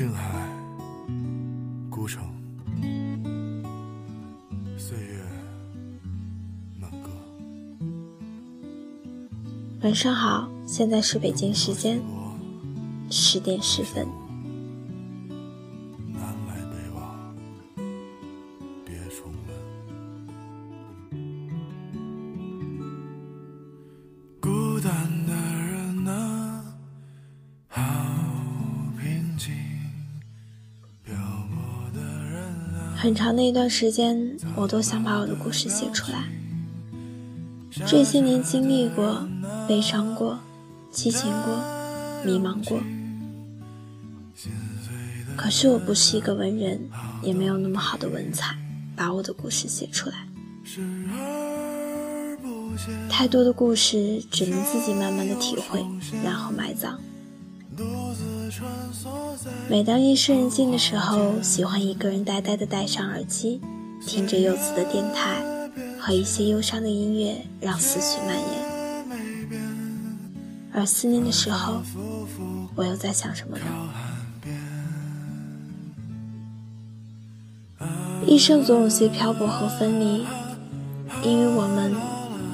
静海，孤城，岁月满歌。晚上好，现在是北京时间十点十分。很长的一段时间，我都想把我的故事写出来。这些年经历过，悲伤过，激情过，迷茫过。可是我不是一个文人，也没有那么好的文采，把我的故事写出来。太多的故事只能自己慢慢的体会，然后埋葬。独自穿梭在每当夜深人静的时候，喜欢一个人呆呆的戴上耳机，听着柚子的电台和一些忧伤的音乐，让思绪蔓延。而思念的时候，我又在想什么呢？一生总有些漂泊和分离，因为我们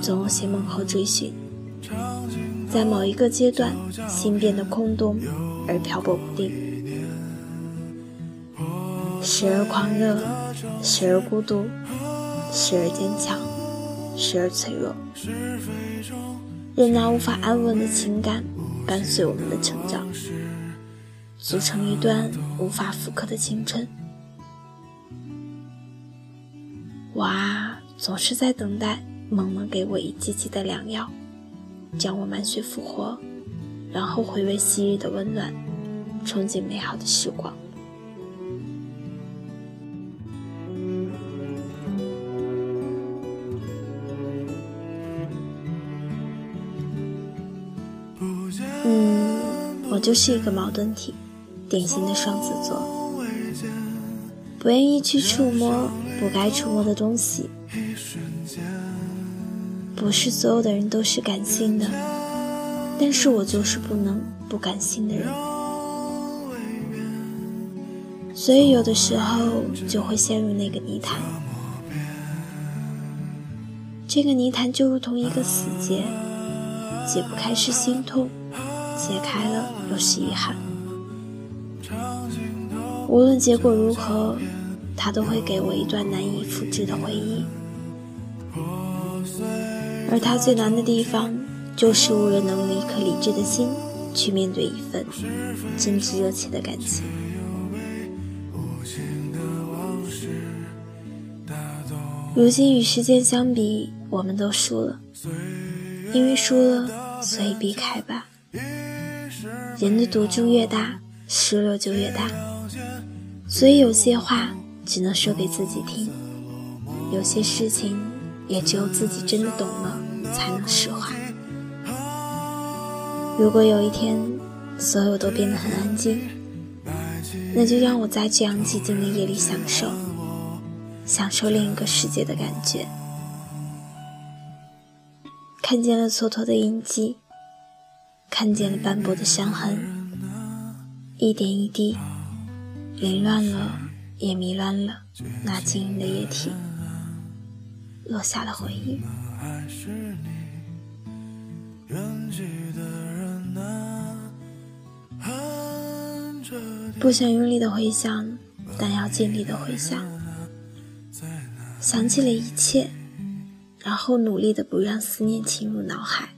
总有些梦和追寻。在某一个阶段，心变得空洞而漂泊不定，时而狂热，时而孤独，时而坚强，时而脆弱。任那无法安稳的情感伴随我们的成长，组成一段无法复刻的青春。我啊，总是在等待萌萌给我一剂剂的良药，将我满血复活，然后回味昔日的温暖，憧憬美好的时光。嗯，我就是一个矛盾体，典型的双子座，不愿意去触摸不该触摸的东西。不是所有的人都是感性的，但是我就是不能不感性的人，所以有的时候就会陷入那个泥潭。这个泥潭就如同一个死结，解不开是心痛，解开了又是遗憾。无论结果如何，它都会给我一段难以复制的回忆。而它最难的地方，就是无人能用一颗理智的心去面对一份真挚热切的感情。如今与时间相比，我们都输了，因为输了，所以避开吧。人的赌注越大，失落就越大，所以有些话只能说给自己听，有些事情也只有自己真的懂了，才能释怀。如果有一天，所有都变得很安静，那就让我在这样寂静的夜里享受，享受另一个世界的感觉。看见了蹉跎的印记，看见了斑驳的伤痕，一点一滴，凌乱了，也迷乱了那晶莹的液体，落下了回忆。还是你远去的人啊，不想用力的回想，但要尽力的回想，想起了一切，然后努力的不让思念侵入脑海。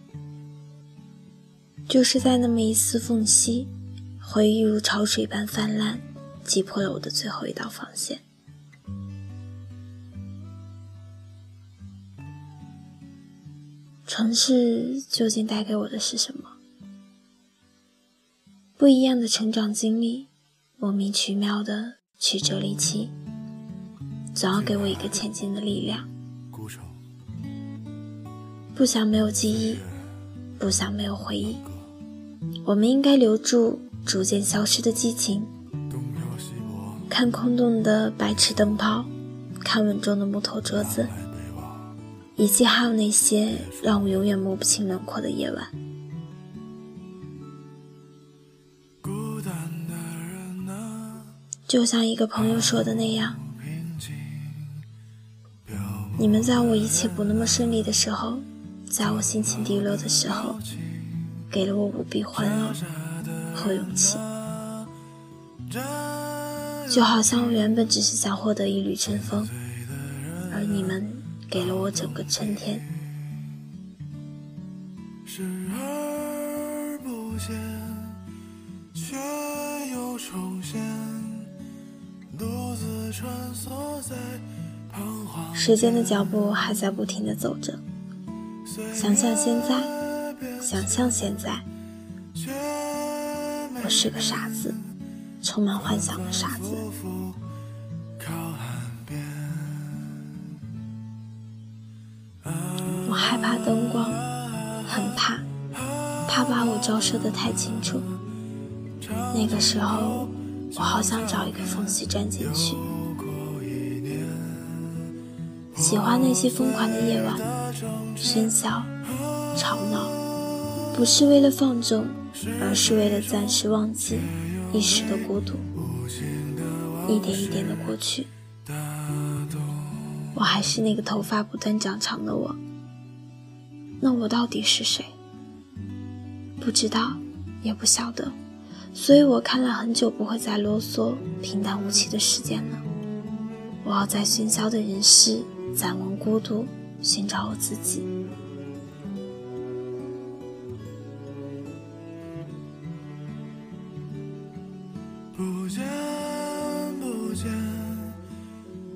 就是在那么一丝缝隙，回忆如潮水般泛滥，击破了我的最后一道防线。城市究竟带给我的是什么？不一样的成长经历，莫名其妙的曲折离奇，总要给我一个前进的力量。不想没有记忆，不想没有回忆。我们应该留住逐渐消失的激情，看空洞的白炽灯泡，看稳重的木头桌子，以及还有那些让我永远摸不清轮廓的夜晚。就像一个朋友说的那样，你们在我一切不那么顺利的时候，在我心情低落的时候，给了我无比欢乐和勇气。就好像我原本只是想获得一缕春风，而你们给了我整个春天。视而不见，却又重现。时间的脚步还在不停的走着，想象现在，想象现在，我是个傻子，充满幻想的傻子。怕灯光，很怕，怕把我照射的太清楚。那个时候。我好想找一个缝隙钻进去。喜欢那些疯狂的夜晚，喧嚣、吵闹，不是为了放纵，而是为了暂时忘记一时的孤独，一点一点的过去。我还是那个头发不断长长的我。那我到底是谁？不知道，也不晓得。所以我看了很久，不会再啰嗦平淡无奇的时间了。我要在喧嚣的人世暂忘孤独，寻找我自己。不见不见，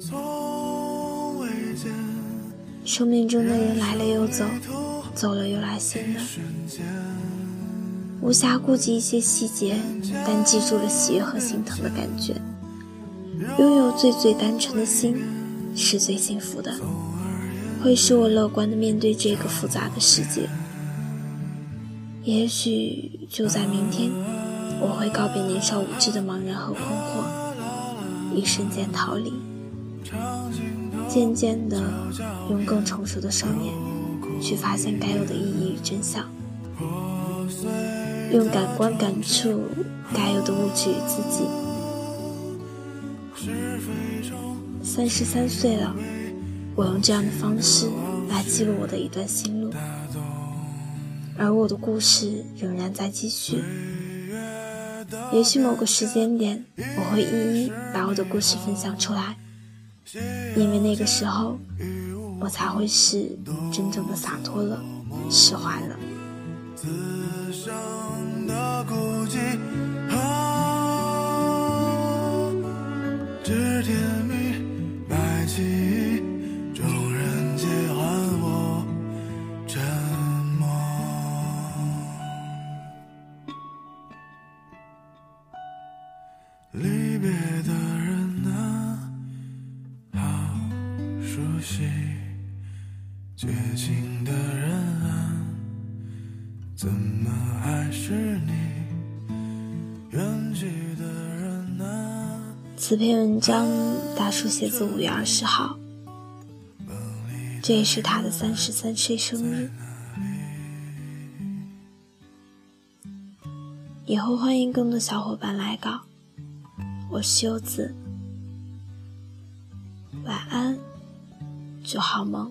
从未见。生命中的人来了又走，走了又来新的。无暇顾及一些细节，但记住了喜悦和心疼的感觉。拥有最最单纯的心，是最幸福的，会使我乐观的面对这个复杂的世界。也许就在明天，我会告别年少无知的茫然和困惑，一瞬间逃离，渐渐的用更成熟的双眼去发现该有的意义与真相。用感官感触该有的物质与自己。三十三岁了，我用这样的方式来记录我的一段心路，而我的故事仍然在继续。也许某个时间点，我会一一把我的故事分享出来，因为那个时候，我才会是真正的洒脱了，释怀了。孤寂，啊，知天明，白起，众人皆唤我沉默。离别的人啊，好熟悉；绝情的人啊，怎么还是你？远去的人啊此篇文章，大叔写自五月二十号，这也是他的三十三岁生日。以后欢迎更多小伙伴来稿，我是柚子，晚安，祝好梦。